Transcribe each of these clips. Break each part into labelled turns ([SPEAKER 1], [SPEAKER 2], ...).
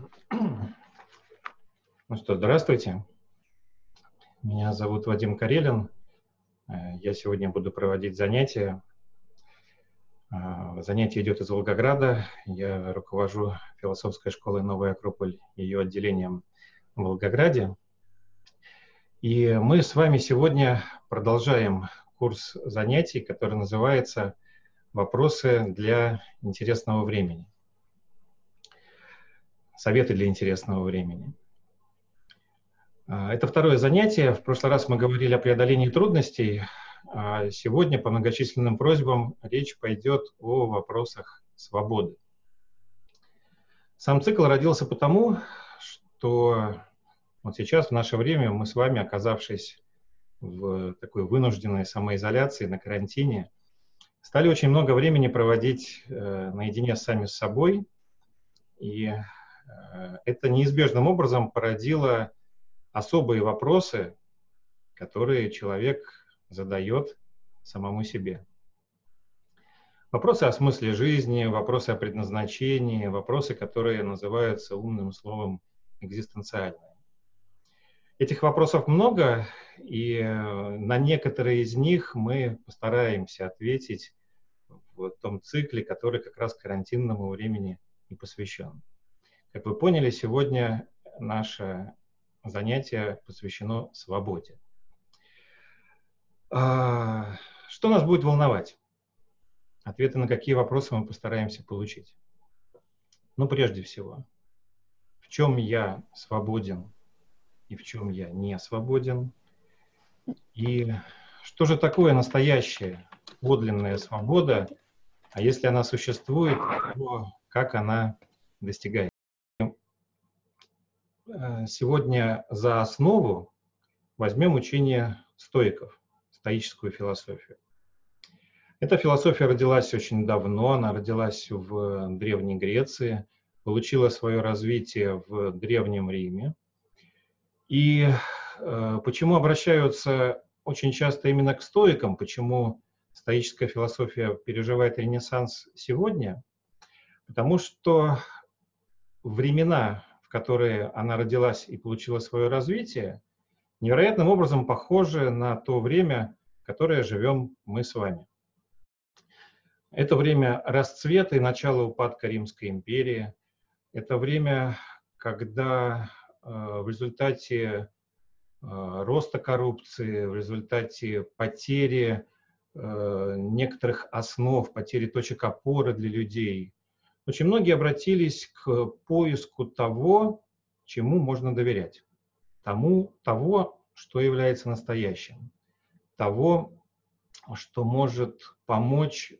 [SPEAKER 1] Ну что, здравствуйте. Меня зовут Вадим Карелин. Э, я сегодня буду проводить занятия. Э, занятие идет из Волгограда. Я руковожу философской школой «Новая Акрополь», ее отделением в Волгограде. И мы с вами сегодня продолжаем курс занятий, который называется «Вопросы для интересного времени». Советы для интересного времени. А, это второе занятие. В прошлый раз мы говорили о преодолении трудностей. А сегодня по многочисленным просьбам речь пойдет о вопросах свободы. Сам цикл родился потому, что вот сейчас, в наше время, мы с вами, оказавшись в такой вынужденной самоизоляции, на карантине, стали очень много времени проводить э, наедине сами с собой, и это неизбежным образом породило особые вопросы, которые человек задает самому себе. Вопросы о смысле жизни, вопросы о предназначении, вопросы, которые называются умным словом экзистенциальные. Этих вопросов много, и э, на некоторые из них мы постараемся ответить в том цикле, который как раз карантинному времени и посвящен. Как вы поняли, сегодня наше занятие посвящено свободе. А, что нас будет волновать? Ответы на какие вопросы мы постараемся получить. Ну, прежде всего, в чем я свободен и в чем я не свободен? И что же такое настоящая подлинная свобода? А если она существует, то как она достигается? Э, сегодня за основу возьмем учение стоиков, стоическую философию. Эта философия родилась очень давно, она родилась в Древней Греции, получила свое развитие в Древнем Риме. И э, почему обращаются очень часто именно к стоикам, почему стоическая философия переживает ренессанс сегодня? Потому что времена которые она родилась и получила свое развитие, невероятным образом похожи на то время, которое живем мы с вами. Это время расцвета и начала упадка Римской империи. Это время, когда э, в результате э, роста коррупции, в результате потери э, некоторых основ, потери точек опоры для людей, очень многие обратились к поиску того, чему можно доверять. Тому, того, что является настоящим. Того, что может помочь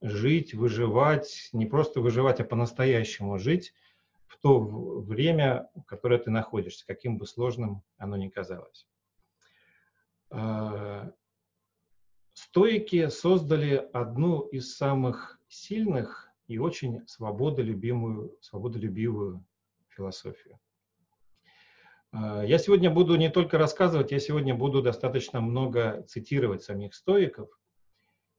[SPEAKER 1] жить, выживать, не просто выживать, а по-настоящему жить в то время, в которое ты находишься, каким бы сложным оно ни казалось. А, стоики создали одну из самых сильных и очень свободолюбимую, свободолюбивую философию. А, я сегодня буду не только рассказывать, я сегодня буду достаточно много цитировать самих стоиков.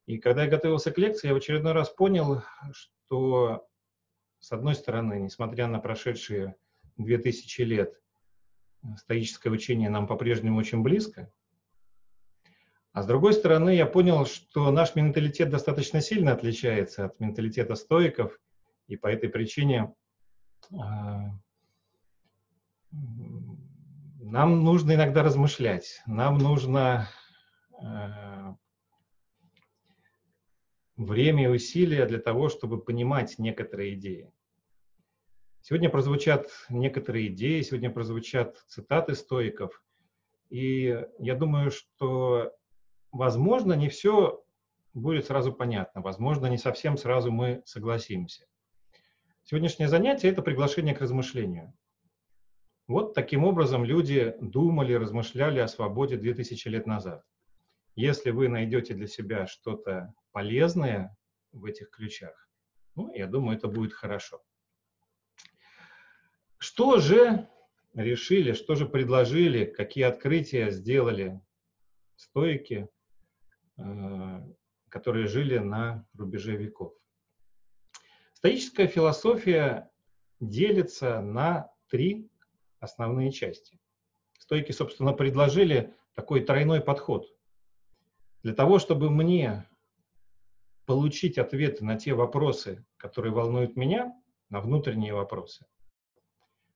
[SPEAKER 1] И когда я готовился к лекции, я в очередной раз понял, что, с одной стороны, несмотря на прошедшие две тысячи лет, стоическое учение нам по-прежнему очень близко, а с другой стороны, я понял, что наш менталитет достаточно сильно отличается от менталитета стоиков, и по этой причине э, нам нужно иногда размышлять, нам нужно э, время и усилия для того, чтобы понимать некоторые идеи. Сегодня прозвучат некоторые идеи, сегодня прозвучат цитаты стоиков, и я думаю, что возможно, не все будет сразу понятно, возможно, не совсем сразу мы согласимся. Сегодняшнее занятие – это приглашение к размышлению. Вот таким образом люди думали, размышляли о свободе 2000 лет назад. Если вы найдете для себя что-то полезное в этих ключах, ну, я думаю, это будет хорошо. Что же решили, что же предложили, какие открытия сделали стоики Э, которые жили на рубеже веков. Стоическая философия делится на три основные части. Стойки, собственно, предложили такой тройной подход. Для того, чтобы мне получить ответы на те вопросы, которые волнуют меня, на внутренние вопросы,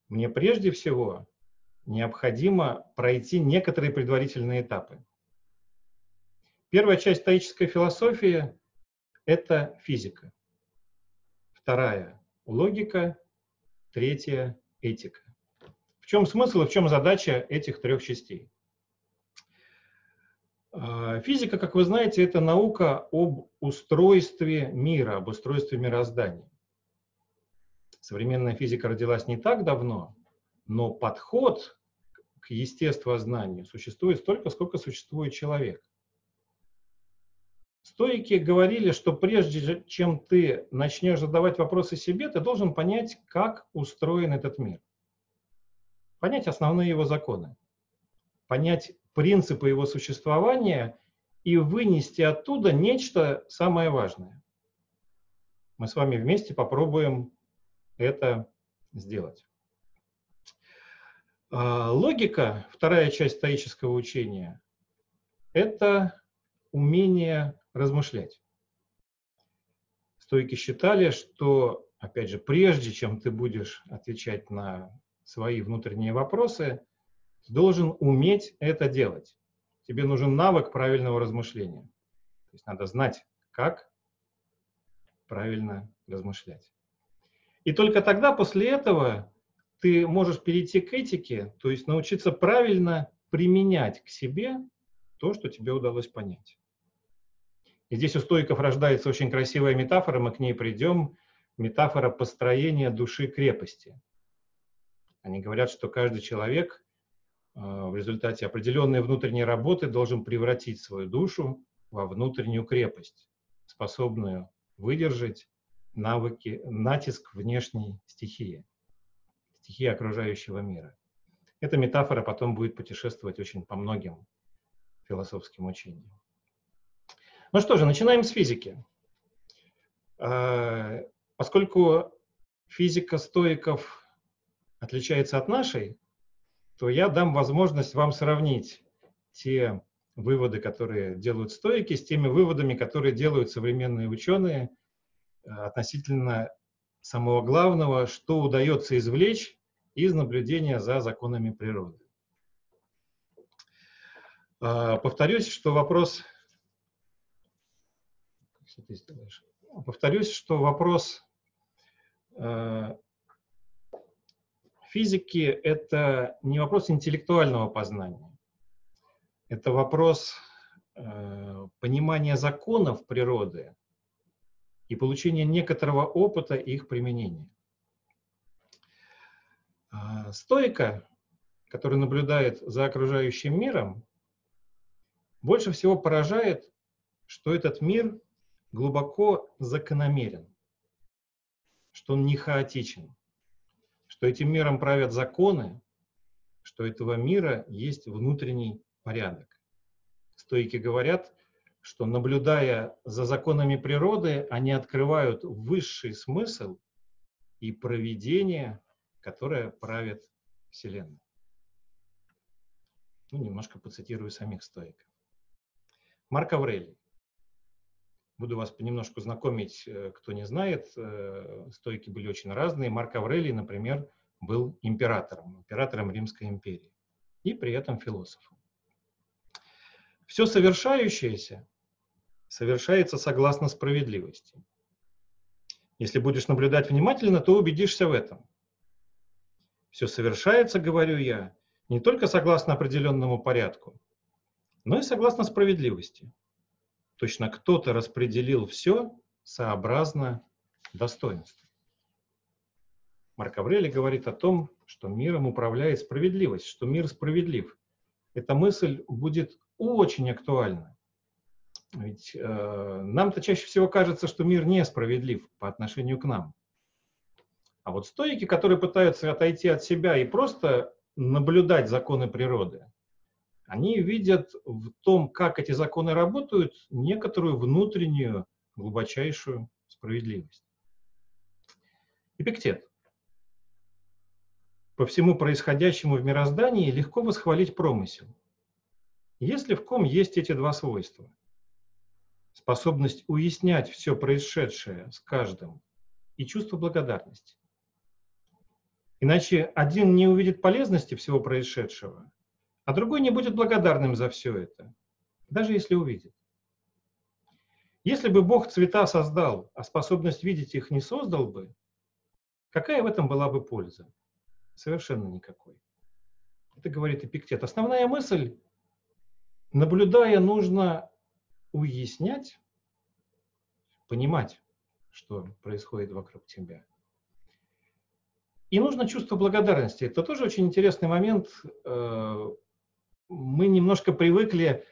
[SPEAKER 1] мне прежде всего необходимо пройти некоторые предварительные этапы. Первая часть стоической философии – это физика. Вторая – логика. Третья – этика. В чем смысл и в чем задача этих трех частей? А, физика, как вы знаете, это наука об устройстве мира, об устройстве мироздания. Современная физика родилась не так давно, но подход к естествознанию существует столько, сколько существует человек. Стоики говорили, что прежде чем ты начнешь задавать вопросы себе, ты должен понять, как устроен этот мир. Понять основные его законы. Понять принципы его существования и вынести оттуда нечто самое важное. Мы с вами вместе попробуем это сделать. А, логика, вторая часть стоического учения, это умение размышлять. Стойки считали, что, опять же, прежде чем ты будешь отвечать на свои внутренние вопросы, ты должен уметь это делать. Тебе нужен навык правильного размышления. То есть надо знать, как правильно размышлять. И только тогда, после этого, ты можешь перейти к этике, то есть научиться правильно применять к себе то, что тебе удалось понять. Здесь у стоиков рождается очень красивая метафора, мы к ней придем, метафора построения души крепости. Они говорят, что каждый человек э, в результате определенной внутренней работы должен превратить свою душу во внутреннюю крепость, способную выдержать навыки, натиск внешней стихии, стихии окружающего мира. Эта метафора потом будет путешествовать очень по многим философским учениям. Ну что же, начинаем с физики. А, поскольку физика стоиков отличается от нашей, то я дам возможность вам сравнить те выводы, которые делают стоики, с теми выводами, которые делают современные ученые а, относительно самого главного, что удается извлечь из наблюдения за законами природы. А, повторюсь, что вопрос что ты сделаешь. Повторюсь, что вопрос э, физики – это не вопрос интеллектуального познания. Это вопрос э, понимания законов природы и получения некоторого опыта их применения. Э, стойка, который наблюдает за окружающим миром, больше всего поражает, что этот мир глубоко закономерен, что он не хаотичен, что этим миром правят законы, что этого мира есть внутренний порядок. Стойки говорят, что наблюдая за законами природы, они открывают высший смысл и проведение, которое правит Вселенной. Ну, немножко поцитирую самих стоиков. Марк Аврелий. Буду вас понемножку знакомить, э, кто не знает. Э, стойки были очень разные. Марк Аврелий, например, был императором, императором Римской империи и при этом философом. Все совершающееся совершается согласно справедливости. Если будешь наблюдать внимательно, то убедишься в этом. Все совершается, говорю я, не только согласно определенному порядку, но и согласно справедливости. Точно кто-то распределил все сообразно достоинству. Марк Аврелий говорит о том, что миром управляет справедливость, что мир справедлив. Эта мысль будет очень актуальна. Ведь э, нам-то чаще всего кажется, что мир несправедлив по отношению к нам. А вот стойки, которые пытаются отойти от себя и просто наблюдать законы природы, они видят в том, как эти законы работают, некоторую внутреннюю, глубочайшую справедливость. Эпиктет. по всему происходящему в мироздании легко восхвалить промысел. Если в ком есть эти два свойства, способность уяснять все происшедшее с каждым и чувство благодарности. Иначе один не увидит полезности всего происшедшего, а другой не будет благодарным за все это, даже если увидит. Если бы Бог цвета создал, а способность видеть их не создал бы, какая в этом была бы польза? Совершенно никакой. Это говорит Эпиктет. Основная мысль, наблюдая, нужно уяснять, понимать, что происходит вокруг тебя. И нужно чувство благодарности. Это тоже очень интересный момент. Э, мы немножко привыкли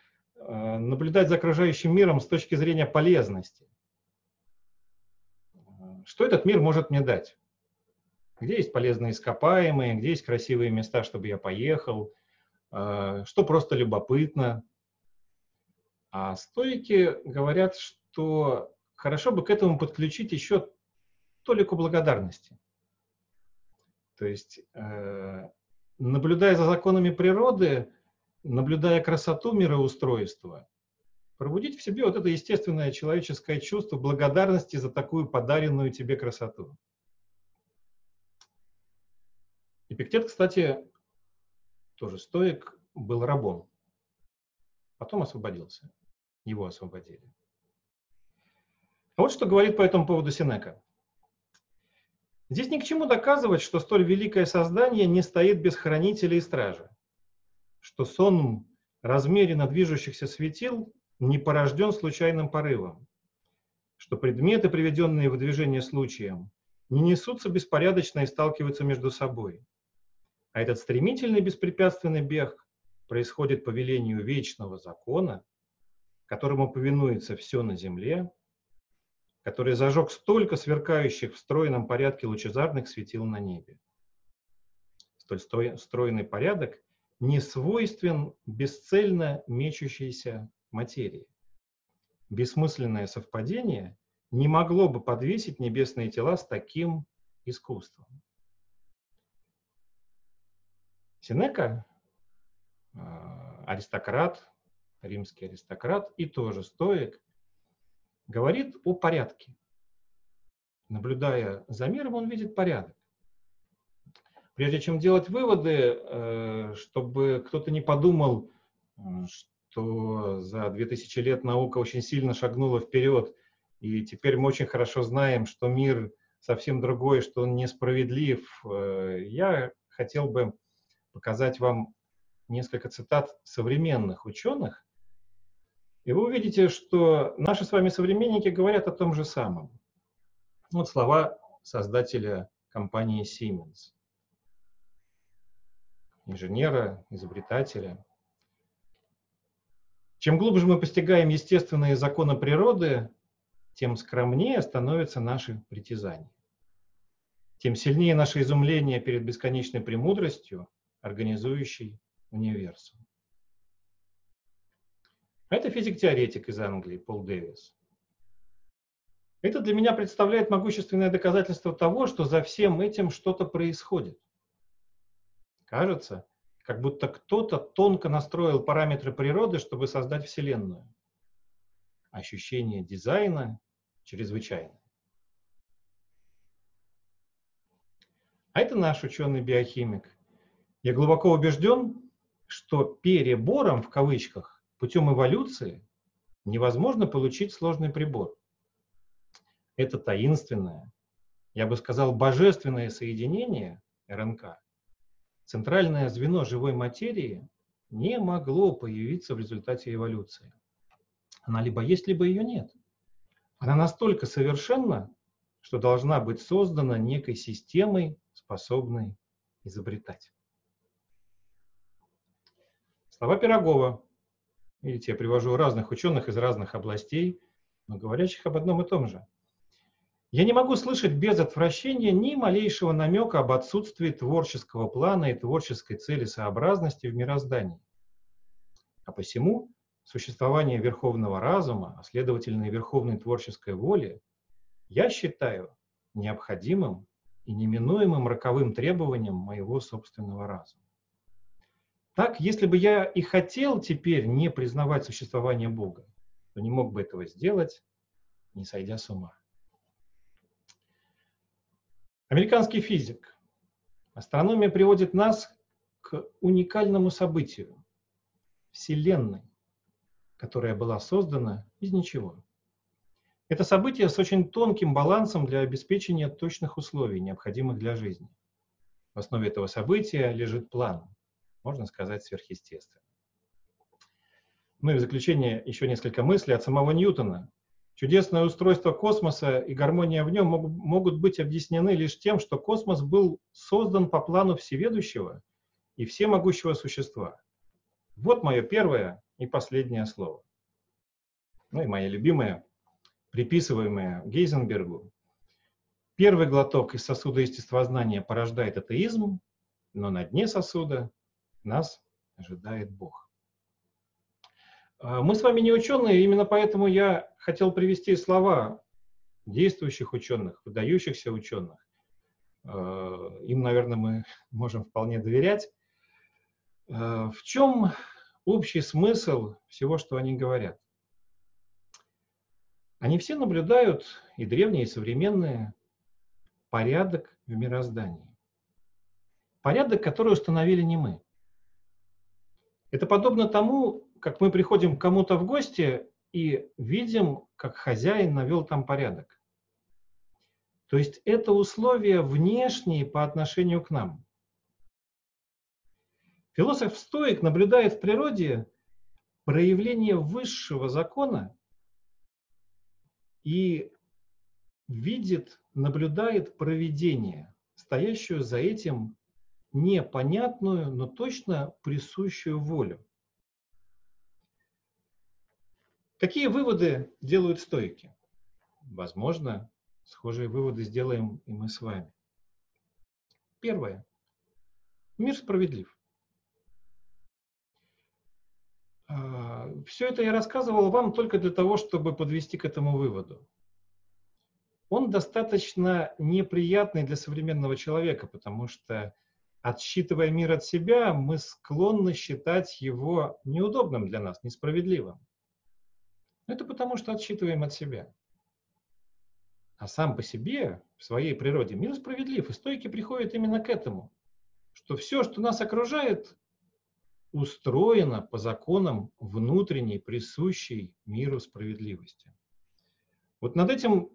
[SPEAKER 1] Э, наблюдать за окружающим миром с точки зрения полезности. Что этот мир может мне дать? Где есть полезные ископаемые, где есть красивые места, чтобы я поехал, э, что просто любопытно. А стойки говорят, что хорошо бы к этому подключить еще толику благодарности. То есть, э, наблюдая за законами природы, наблюдая красоту мироустройства, пробудить в себе вот это естественное человеческое чувство благодарности за такую подаренную тебе красоту. Эпиктет, кстати, тоже стоик, был рабом. Потом освободился. Его освободили. А вот что говорит по этому поводу Синека. Здесь ни к чему доказывать, что столь великое создание не стоит без хранителя и стража что сон размеренно движущихся светил не порожден случайным порывом, что предметы, приведенные в движение случаем, не несутся беспорядочно и сталкиваются между собой. А этот стремительный беспрепятственный бег происходит по велению вечного закона, которому повинуется все на земле, который зажег столько сверкающих в стройном порядке лучезарных светил на небе. Столь стройный порядок не свойствен бесцельно мечущейся материи. Бессмысленное совпадение не могло бы подвесить небесные тела с таким искусством. Синека, а, аристократ, римский аристократ и тоже стоик, говорит о порядке. Наблюдая за миром, он видит порядок. Прежде чем делать выводы, э, чтобы кто-то не подумал, э, что за 2000 лет наука очень сильно шагнула вперед, и теперь мы очень хорошо знаем, что мир совсем другой, что он несправедлив. Э, я хотел бы показать вам несколько цитат современных ученых, и вы увидите, что наши с вами современники говорят о том же самом. Вот слова создателя компании Siemens инженера, изобретателя. Чем глубже мы постигаем естественные законы природы, тем скромнее становятся наши притязания. Тем сильнее наше изумление перед бесконечной премудростью, организующей универсум. Это физик-теоретик из Англии Пол Дэвис. Это для меня представляет могущественное доказательство того, что за всем этим что-то происходит – Кажется, как будто кто-то тонко настроил параметры природы, чтобы создать Вселенную. Ощущение дизайна чрезвычайно. А это наш ученый-биохимик. Я глубоко убежден, что перебором, в кавычках, путем эволюции невозможно получить сложный прибор. Это таинственное, я бы сказал, божественное соединение РНК центральное звено живой материи не могло появиться в результате эволюции. Она либо есть, либо ее нет. Она настолько совершенна, что должна быть создана некой системой, способной изобретать. Слова Пирогова. Видите, я привожу разных ученых из разных областей, но говорящих об одном и том же – я не могу слышать без отвращения ни малейшего намека об отсутствии творческого плана и творческой целесообразности в мироздании. А посему существование верховного разума, а следовательно и верховной творческой воли, я считаю необходимым и неминуемым роковым требованиям моего собственного разума. Так, если бы я и хотел теперь не признавать существование Бога, то не мог бы этого сделать, не сойдя с ума. Американский физик. Астрономия приводит нас к уникальному событию – Вселенной, которая была создана из ничего. Это событие с очень тонким балансом для обеспечения точных условий, необходимых для жизни. В основе этого события лежит план, можно сказать, сверхъестественный. Ну и в заключение еще несколько мыслей от самого Ньютона. Чудесное устройство космоса и гармония в нем могут быть объяснены лишь тем, что космос был создан по плану всеведущего и всемогущего существа. Вот мое первое и последнее слово. Ну и мое любимое приписываемое Гейзенбергу, первый глоток из сосуда естествознания порождает атеизм, но на дне сосуда нас ожидает Бог. А, мы с вами не ученые, именно поэтому я хотел привести слова действующих ученых, выдающихся ученых. А, им, наверное, мы можем вполне доверять. А, в чем общий смысл всего, что они говорят? Они все наблюдают, и древние, и современные, порядок в мироздании. Порядок, который установили не мы. Это подобно тому, как мы приходим к кому-то в гости и видим, как хозяин навел там порядок. То есть это условия внешние по отношению к нам. Философ-стоик наблюдает в природе проявление высшего закона и видит, наблюдает проведение, стоящую за этим непонятную, но точно присущую волю. Какие выводы делают стойки? Возможно, схожие выводы сделаем и мы с вами. Первое. Мир справедлив. А, Все это я рассказывал вам только для того, чтобы подвести к этому выводу. Он достаточно неприятный для современного человека, потому что, отсчитывая мир от себя, мы склонны считать его неудобным для нас, несправедливым. Это потому, что отсчитываем от себя. А сам по себе, в своей природе, мир справедлив, и стойки приходят именно к этому, что все, что нас окружает, устроена по законам внутренней, присущей миру справедливости. Вот над этим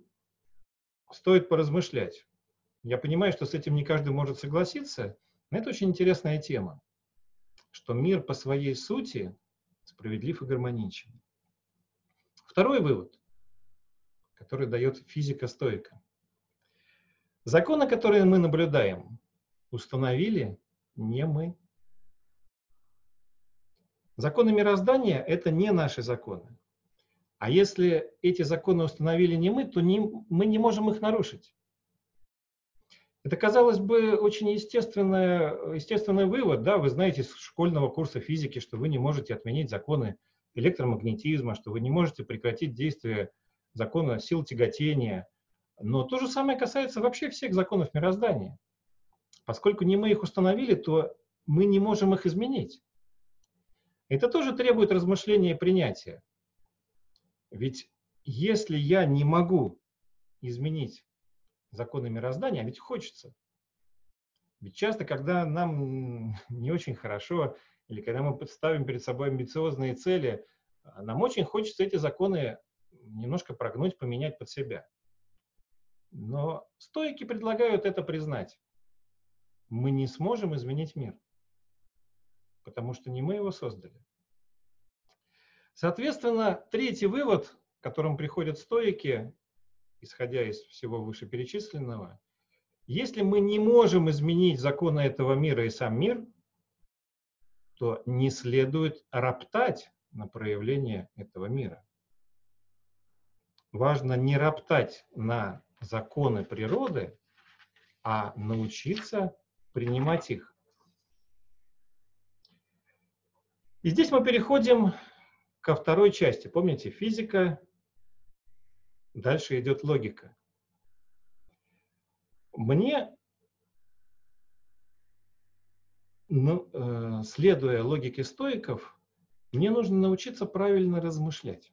[SPEAKER 1] стоит поразмышлять. Я понимаю, что с этим не каждый может согласиться, но это очень интересная тема, что мир по своей сути справедлив и гармоничен. Второй вывод, который дает физика стойка. Законы, которые мы наблюдаем, установили не мы. Законы мироздания – это не наши законы. А если эти законы установили не мы, то не, мы не можем их нарушить. Это, казалось бы, очень естественный, естественный вывод. Да? Вы знаете из школьного курса физики, что вы не можете отменить законы электромагнетизма, что вы не можете прекратить действие закона сил тяготения. Но то же самое касается вообще всех законов мироздания. Поскольку не мы их установили, то мы не можем их изменить. Это тоже требует размышления и принятия. Ведь если я не могу изменить законы мироздания, а ведь хочется. Ведь часто, когда нам не очень хорошо, или когда мы ставим перед собой амбициозные цели, нам очень хочется эти законы немножко прогнуть, поменять под себя. Но стойки предлагают это признать. Мы не сможем изменить мир потому что не мы его создали. Соответственно, третий вывод, к которому приходят стоики, исходя из всего вышеперечисленного, если мы не можем изменить законы этого мира и сам мир, то не следует роптать на проявление этого мира. Важно не роптать на законы природы, а научиться принимать их. И здесь мы переходим ко второй части. Помните, физика, дальше идет логика. Мне ну, э, следуя логике стоиков, мне нужно научиться правильно размышлять.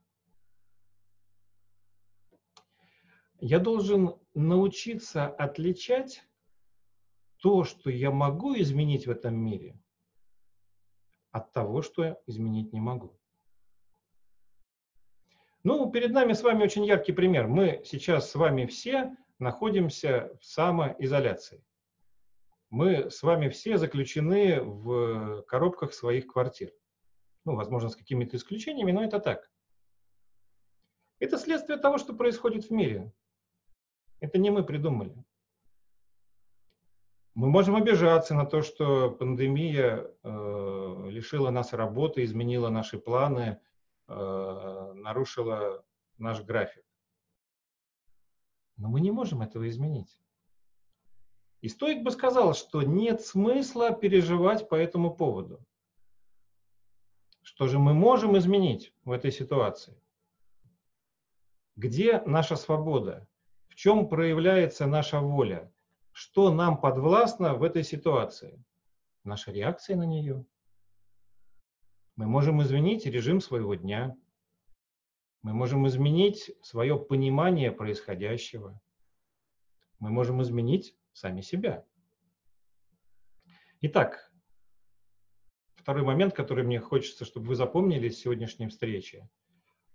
[SPEAKER 1] Я должен научиться отличать то, что я могу изменить в этом мире, от того, что я изменить не могу. Ну, перед нами с вами очень яркий пример. Мы сейчас с вами все находимся в самоизоляции. Мы с вами все заключены в коробках своих квартир. Ну, возможно, с какими-то исключениями, но это так. Это следствие того, что происходит в мире. Это не мы придумали. Мы можем обижаться на то, что пандемия э, лишила нас работы, изменила наши планы, э, нарушила наш график. Но мы не можем этого изменить. И стоик бы сказал, что нет смысла переживать по этому поводу. Что же мы можем изменить в этой ситуации? Где наша свобода? В чем проявляется наша воля? Что нам подвластно в этой ситуации? Наша реакция на нее. Мы можем изменить режим своего дня. Мы можем изменить свое понимание происходящего. Мы можем изменить сами себя. Итак, второй момент, который мне хочется, чтобы вы запомнили с сегодняшней встречи.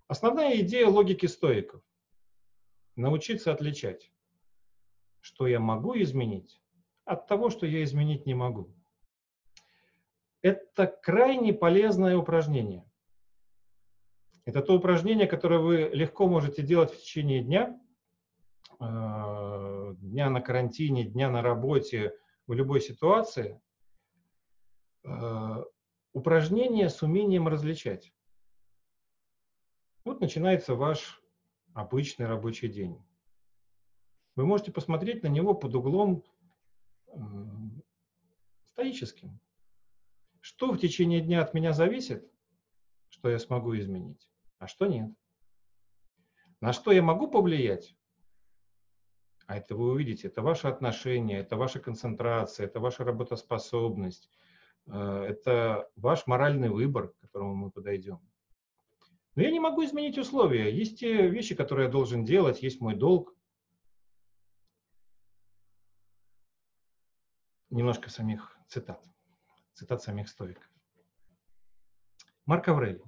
[SPEAKER 1] Основная идея логики стоиков – научиться отличать что я могу изменить, от того, что я изменить не могу. Это крайне полезное упражнение. Это то упражнение, которое вы легко можете делать в течение дня, э, дня на карантине, дня на работе, в любой ситуации. Э, упражнение с умением различать. Вот начинается ваш обычный рабочий день вы можете посмотреть на него под углом стоическим. Что в течение дня от меня зависит, что я смогу изменить, а что нет. На что я могу повлиять, а это вы увидите, это ваше отношение, это ваша концентрация, это ваша работоспособность, э, это ваш моральный выбор, к которому мы подойдем. Но я не могу изменить условия. Есть те вещи, которые я должен делать, есть мой долг. немножко самих цитат, цитат самих стоиков. Марк Аврелий.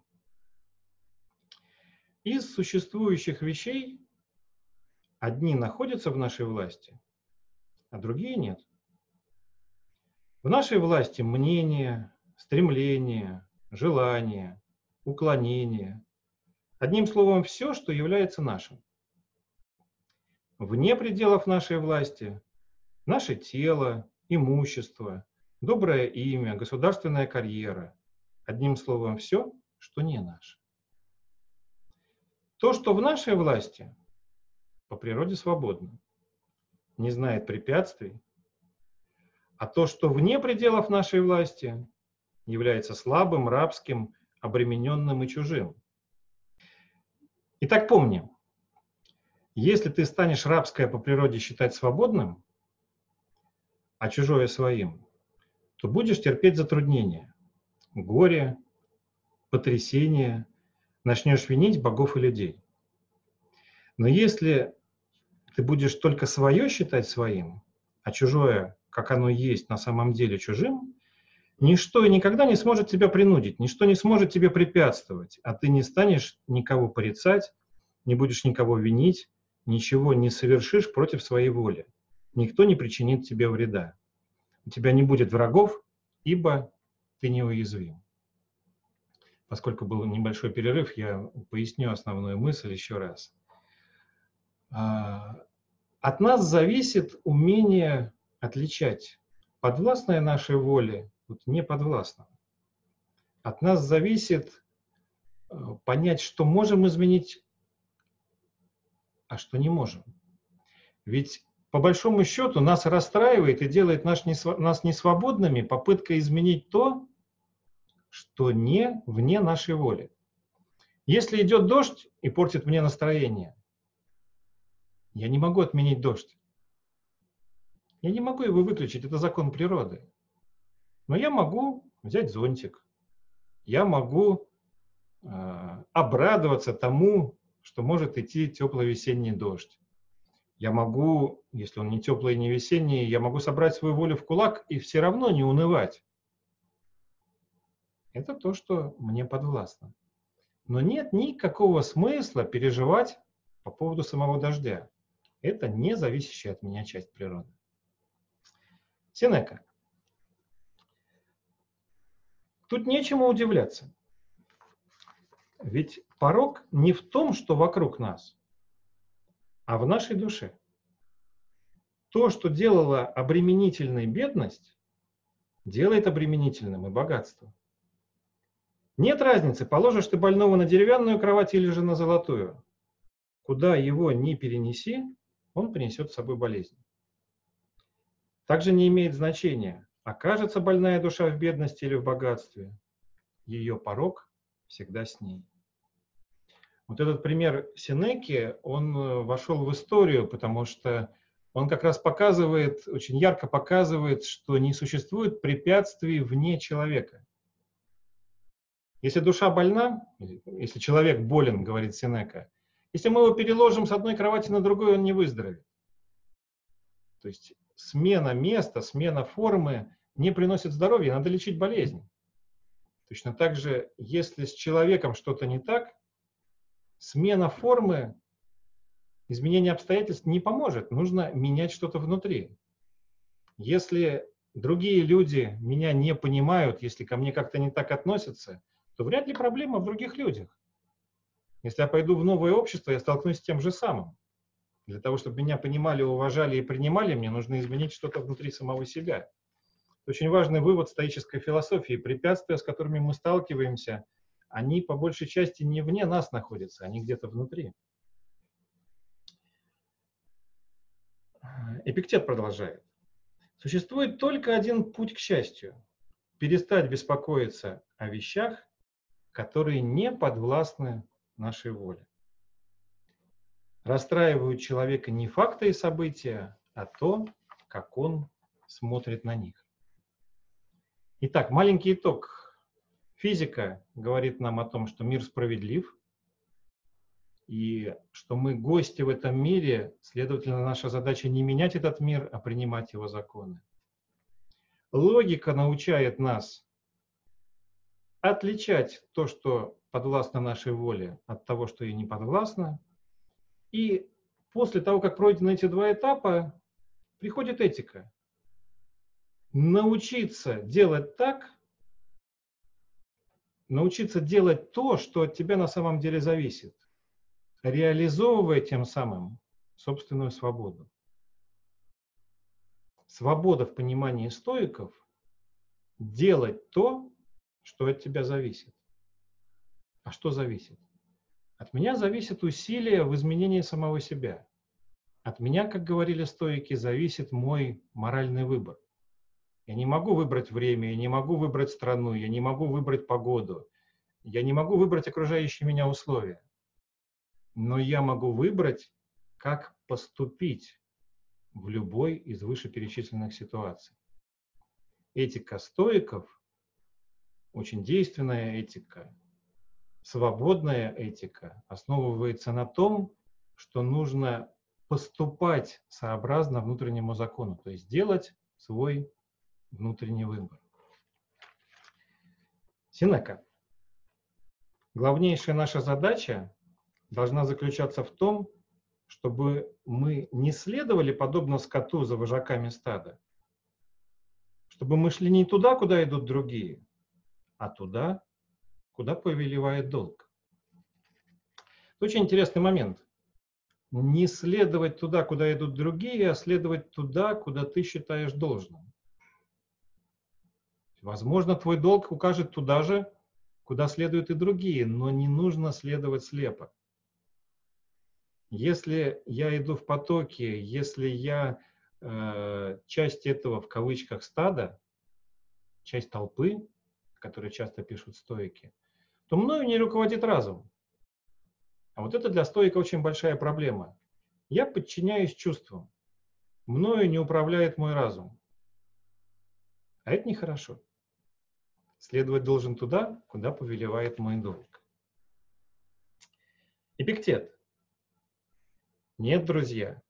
[SPEAKER 1] Из существующих вещей одни находятся в нашей власти, а другие нет. В нашей власти мнение, стремление, желание, уклонение. Одним словом, все, что является нашим. Вне пределов нашей власти наше тело, имущество, доброе имя, государственная карьера. Одним словом, все, что не наше. То, что в нашей власти, по природе свободно, не знает препятствий, а то, что вне пределов нашей власти, является слабым, рабским, обремененным и чужим. Итак, помни, если ты станешь рабское по природе считать свободным, а чужое своим, то будешь терпеть затруднения, горе, потрясение, начнешь винить богов и людей. Но если ты будешь только свое считать своим, а чужое, как оно есть на самом деле чужим, ничто и никогда не сможет тебя принудить, ничто не сможет тебе препятствовать, а ты не станешь никого порицать, не будешь никого винить, ничего не совершишь против своей воли никто не причинит тебе вреда. У тебя не будет врагов, ибо ты неуязвим. Поскольку был небольшой перерыв, я поясню основную мысль еще раз. А, от нас зависит умение отличать подвластное нашей воле от неподвластного. От нас зависит э, понять, что можем изменить, а что не можем. Ведь по большому счету нас расстраивает и делает нас, нас несвободными попытка изменить то, что не вне нашей воли. Если идет дождь и портит мне настроение, я не могу отменить дождь. Я не могу его выключить, это закон природы. Но я могу взять зонтик, я могу э, обрадоваться тому, что может идти теплый весенний дождь. Я могу, если он не теплый и не весенний, я могу собрать свою волю в кулак и все равно не унывать. Это то, что мне подвластно. Но нет никакого смысла переживать по поводу самого дождя. Это не зависящая от меня часть природы. Сенека. Тут нечему удивляться. Ведь порог не в том, что вокруг нас, а в нашей душе. То, что делало обременительной бедность, делает обременительным и богатство. Нет разницы, положишь ты больного на деревянную кровать или же на золотую. Куда его не перенеси, он принесет с собой болезнь. Также не имеет значения, окажется больная душа в бедности или в богатстве. Ее порог всегда с ней. Вот этот пример Синеки, он э, вошел в историю, потому что он как раз показывает, очень ярко показывает, что не существует препятствий вне человека. Если душа больна, если человек болен, говорит Синека, если мы его переложим с одной кровати на другую, он не выздоровеет. То есть смена места, смена формы не приносит здоровья, надо лечить болезнь. Точно так же, если с человеком что-то не так, смена формы, изменение обстоятельств не поможет. Нужно менять что-то внутри. Если другие люди меня не понимают, если ко мне как-то не так относятся, то вряд ли проблема в других людях. Если я пойду в новое общество, я столкнусь с тем же самым. Для того, чтобы меня понимали, уважали и принимали, мне нужно изменить что-то внутри самого себя. Очень важный вывод стоической философии. Препятствия, с которыми мы сталкиваемся, они по большей части не вне нас находятся, они где-то внутри. Эпиктет продолжает. Существует только один путь к счастью – перестать беспокоиться о вещах, которые не подвластны нашей воле. Расстраивают человека не факты и события, а то, как он смотрит на них. Итак, маленький итог. Физика говорит нам о том, что мир справедлив, и что мы гости в этом мире, следовательно, наша задача не менять этот мир, а принимать его законы. Логика научает нас отличать то, что подвластно нашей воле, от того, что ей не подвластно. И после того, как пройдены эти два этапа, приходит этика. Научиться делать так, научиться делать то, что от тебя на самом деле зависит, реализовывая тем самым собственную свободу. Свобода в понимании стоиков – делать то, что от тебя зависит. А что зависит? От меня зависит усилие в изменении самого себя. От меня, как говорили стойки, зависит мой моральный выбор. Я не могу выбрать время, я не могу выбрать страну, я не могу выбрать погоду, я не могу выбрать окружающие меня условия. Но я могу выбрать, как поступить в любой из вышеперечисленных ситуаций. Этика стоиков очень действенная этика, свободная этика основывается на том, что нужно поступать сообразно внутреннему закону, то есть делать свой внутренний выбор. Синека. Главнейшая наша задача должна заключаться в том, чтобы мы не следовали подобно скоту за вожаками стада, чтобы мы шли не туда, куда идут другие, а туда, куда повелевает долг. Очень интересный момент. Не следовать туда, куда идут другие, а следовать туда, куда ты считаешь должным. Возможно, твой долг укажет туда же, куда следуют и другие, но не нужно следовать слепо. Если я иду в потоке, если я э, часть этого в кавычках стада, часть толпы, которые часто пишут стоики, то мною не руководит разум. А вот это для стоика очень большая проблема. Я подчиняюсь чувствам. Мною не управляет мой разум. А это нехорошо. следовать должен туда, куда повелевает мой долг. Эпиктет. Нет, друзья.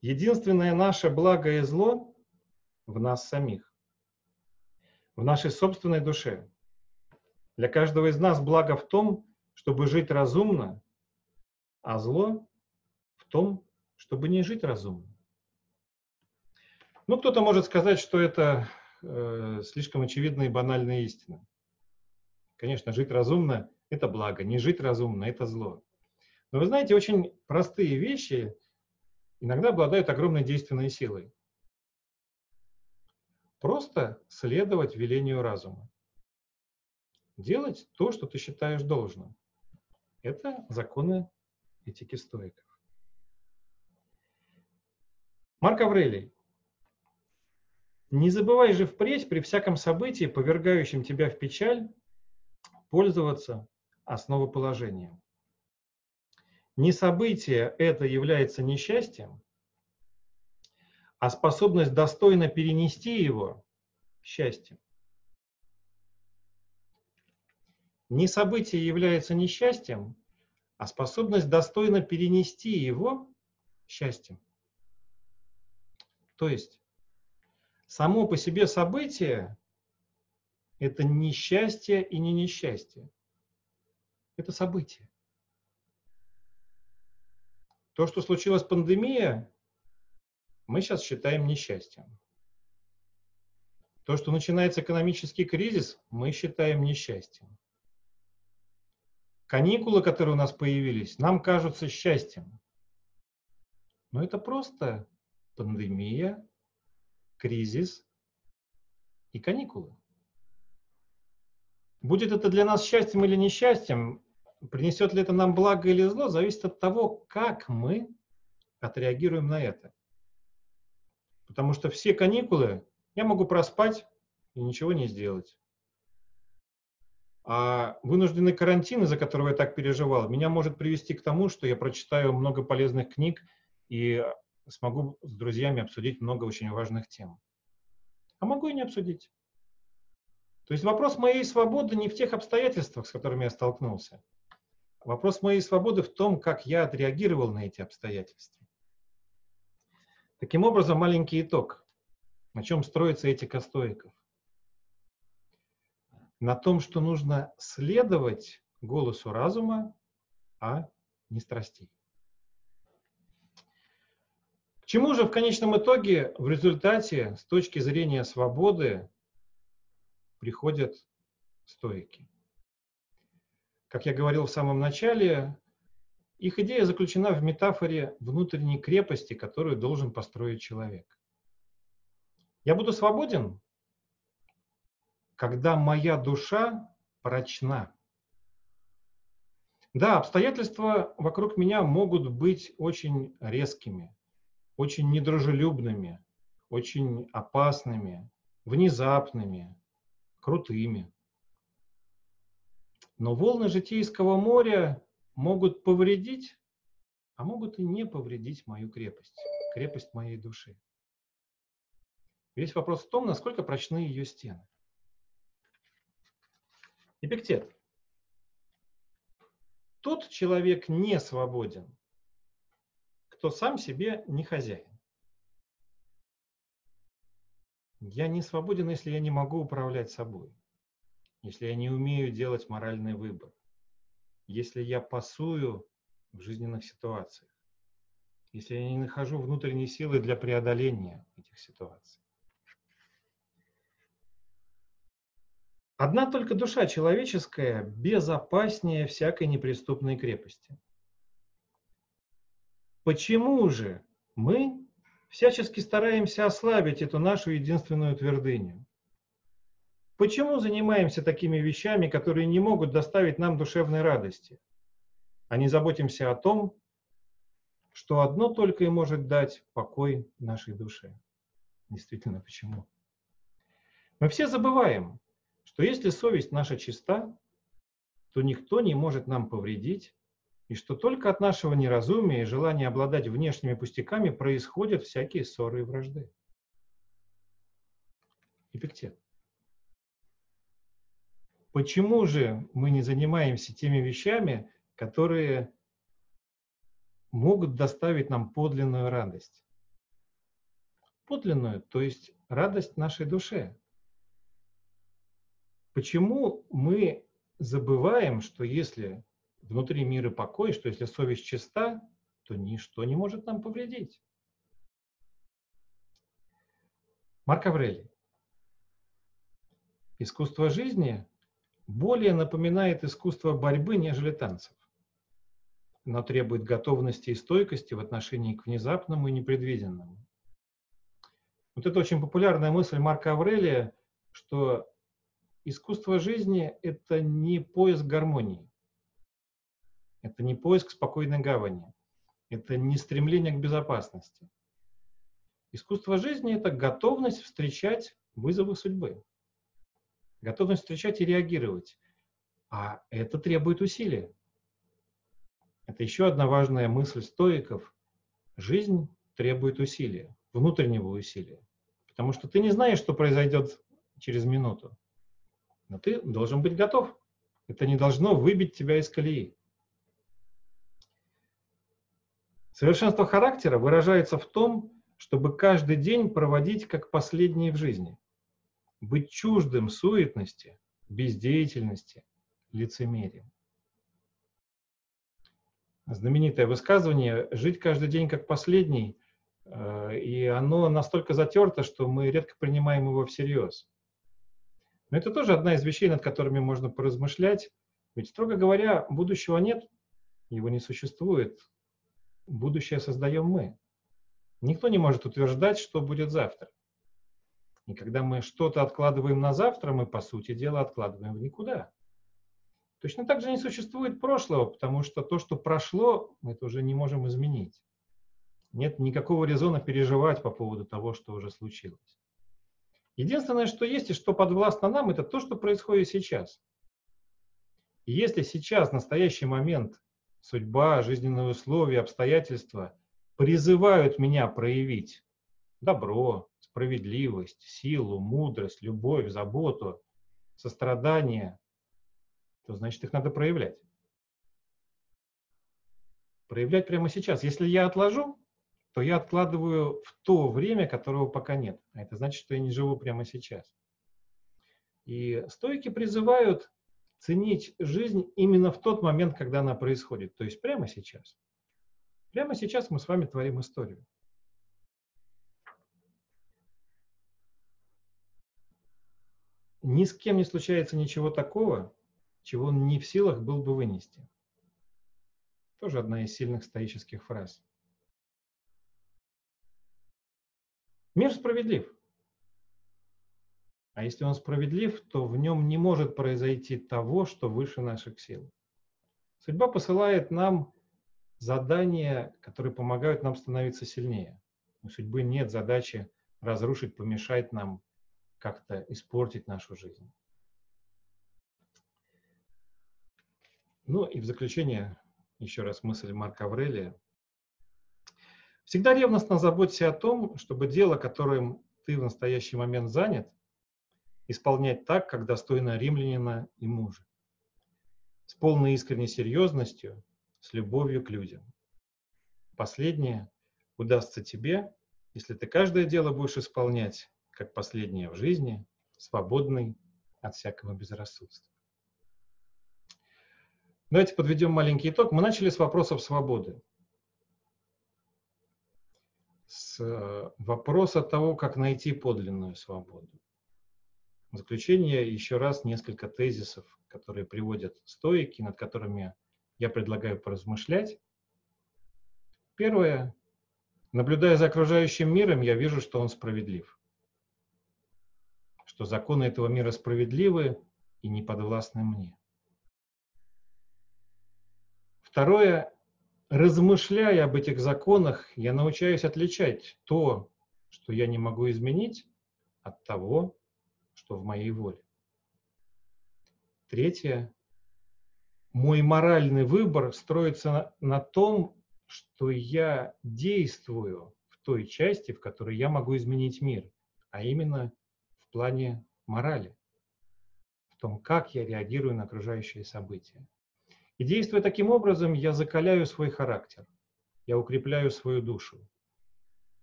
[SPEAKER 1] Единственное наше благо и зло в нас самих, в нашей собственной душе. Для каждого из нас благо в том, чтобы жить разумно, а зло в том, чтобы не жить разумно. Ну, кто-то может сказать, что это э, слишком очевидная и банальная истина. Конечно, жить разумно – это благо, не жить разумно – это зло. Но вы знаете, очень простые вещи иногда обладают огромной действенной силой. Просто следовать велению разума. Делать то, что ты считаешь должным. Это законы этики стоиков. Марк Аврелий. Не забывай же впредь при всяком событии, повергающем тебя в печаль, пользоваться основоположением. Не событие это является несчастьем, а способность достойно перенести его – счастьем. Не событие является несчастьем, а способность достойно перенести его – счастьем. То есть само по себе событие – это не счастье и не несчастье. Это событие. То, что случилась пандемия, мы сейчас считаем несчастьем. То, что начинается экономический кризис, мы считаем несчастьем. Каникулы, которые у нас появились, нам кажутся счастьем. Но это просто пандемия, кризис и каникулы. Будет это для нас счастьем или несчастьем, принесет ли это нам благо или зло, зависит от того, как мы отреагируем на это. Потому что все каникулы я могу проспать и ничего не сделать. А вынужденный карантин, из-за которого я так переживал, меня может привести к тому, что я прочитаю много полезных книг и смогу с друзьями обсудить много очень важных тем. А могу и не обсудить. То есть вопрос моей свободы не в тех обстоятельствах, с которыми я столкнулся. Вопрос моей свободы в том, как я отреагировал на эти обстоятельства. Таким образом, маленький итог. На чем строится этика стоиков? На том, что нужно следовать голосу разума, а не страстей. К чему же в конечном итоге, в результате, с точки зрения свободы, приходят стоики? Как я говорил в самом начале, их идея заключена в метафоре внутренней крепости, которую должен построить человек. Я буду свободен, когда моя душа прочна. Да, обстоятельства вокруг меня могут быть очень резкими, очень недружелюбными, очень опасными, внезапными, крутыми. Но волны житейского моря могут повредить, а могут и не повредить мою крепость, крепость моей души. Весь вопрос в том, насколько прочны ее стены. Эпиктет. Тот человек не свободен, кто сам себе не хозяин. Я не свободен, если я не могу управлять собой, если я не умею делать моральный выбор, если я пасую в жизненных ситуациях, если я не нахожу внутренней силы для преодоления этих ситуаций. Одна только душа человеческая безопаснее всякой неприступной крепости. Почему же мы всячески стараемся ослабить эту нашу единственную твердыню? Почему занимаемся такими вещами, которые не могут доставить нам душевной радости, а не заботимся о том, что одно только и может дать покой нашей душе? Действительно, почему? Мы все забываем, что если совесть наша чиста, то никто не может нам повредить, и что только от нашего неразумия и желания обладать внешними пустяками происходят всякие ссоры и вражды. Эпиктет. почему же мы не занимаемся теми вещами, которые могут доставить нам подлинную радость? Подлинную, то есть радость нашей душе. Почему мы забываем, что если внутри мира покой, что если совесть чиста, то ничто не может нам повредить? Марк Аврелий. Искусство жизни более напоминает искусство борьбы, нежели танцев. но требует готовности и стойкости в отношении к внезапному и непредвиденному. Вот это очень популярная мысль Марка Аврелия, что искусство жизни – это не поиск гармонии, это не поиск спокойной гавани, это не стремление к безопасности. Искусство жизни – это готовность встречать вызовы судьбы готовность встречать и реагировать. А это требует усилия. Это еще одна важная мысль стоиков. Жизнь требует усилия, внутреннего усилия. Потому что ты не знаешь, что произойдет через минуту. Но ты должен быть готов. Это не должно выбить тебя из колеи. Совершенство характера выражается в том, чтобы каждый день проводить как последний в жизни быть чуждым суетности, бездеятельности, лицемерия. Знаменитое высказывание «жить каждый день как последний», э, и оно настолько затерто, что мы редко принимаем его всерьез. Но это тоже одна из вещей, над которыми можно поразмышлять. Ведь, строго говоря, будущего нет, его не существует. Будущее создаем мы. Никто не может утверждать, что будет завтра. И когда мы что-то откладываем на завтра, мы, по сути дела, откладываем в никуда. Точно так же не существует прошлого, потому что то, что прошло, мы это уже не можем изменить. Нет никакого резона переживать по поводу того, что уже случилось. Единственное, что есть и что подвластно нам, это то, что происходит сейчас. И если сейчас, в настоящий момент, судьба, жизненные условия, обстоятельства призывают меня проявить добро, справедливость, силу, мудрость, любовь, заботу, сострадание, то значит их надо проявлять. Проявлять прямо сейчас. Если я отложу, то я откладываю в то время, которого пока нет. А это значит, что я не живу прямо сейчас. И стойки призывают ценить жизнь именно в тот момент, когда она происходит, то есть прямо сейчас. Прямо сейчас мы с вами творим историю. ни с кем не случается ничего такого, чего он не в силах был бы вынести. Тоже одна из сильных стоических фраз. Мир справедлив. А если он справедлив, то в нем не может произойти того, что выше наших сил. Судьба посылает нам задания, которые помогают нам становиться сильнее. У судьбы нет задачи разрушить, помешать нам, как-то испортить нашу жизнь. Ну и в заключение еще раз мысль Марка Аврелия. Всегда ревностно заботься о том, чтобы дело, которым ты в настоящий момент занят, исполнять так, как достойно римлянина и мужа. С полной искренней серьезностью, с любовью к людям. Последнее удастся тебе, если ты каждое дело будешь исполнять как последнее в жизни, свободный от всякого безрассудства. Давайте подведем маленький итог. Мы начали с вопросов свободы. С э, вопроса того, как найти подлинную свободу. В заключение еще раз несколько тезисов, которые приводят стоики, над которыми я предлагаю поразмышлять. Первое. Наблюдая за окружающим миром, я вижу, что он справедлив что законы этого мира справедливы и не подвластны мне. Второе, размышляя об этих законах, я научаюсь отличать то, что я не могу изменить, от того, что в моей воле. Третье, мой моральный выбор строится на, на том, что я действую в той части, в которой я могу изменить мир, а именно плане морали, в том, как я реагирую на окружающие события. И действуя таким образом, я закаляю свой характер, я укрепляю свою душу,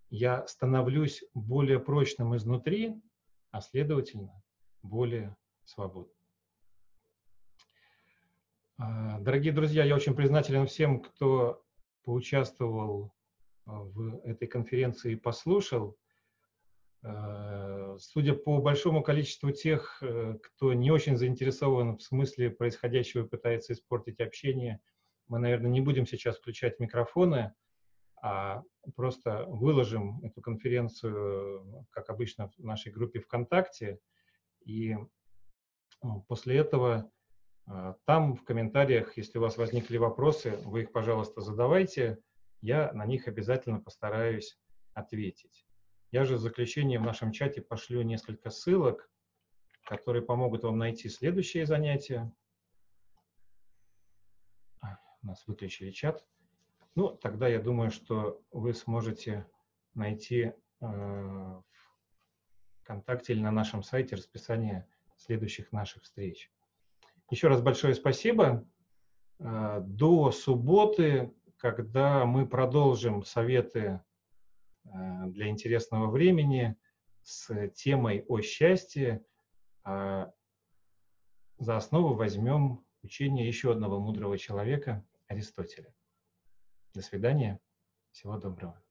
[SPEAKER 1] я становлюсь более прочным изнутри, а следовательно, более свободным. А, дорогие друзья, я очень признателен всем, кто поучаствовал а, в этой конференции и послушал. А, судя по большому количеству тех, э, кто не очень заинтересован в смысле происходящего и пытается испортить общение, мы, наверное, не будем сейчас включать микрофоны, а просто выложим эту конференцию, как обычно, в нашей группе ВКонтакте. И после этого там в комментариях, если у вас возникли вопросы, вы их, пожалуйста, задавайте. Я на них обязательно постараюсь ответить. Я же в заключение в нашем чате пошлю несколько ссылок, которые помогут вам найти следующие занятия. А, нас выключили чат. Ну, тогда я думаю, что вы сможете найти э, ВКонтакте или на нашем сайте расписание следующих наших встреч. Еще раз большое спасибо. Э, до субботы, когда мы продолжим советы для интересного времени с темой о счастье, э, за основу возьмем учение еще одного мудрого человека, Аристотеля. До свидания. Всего доброго.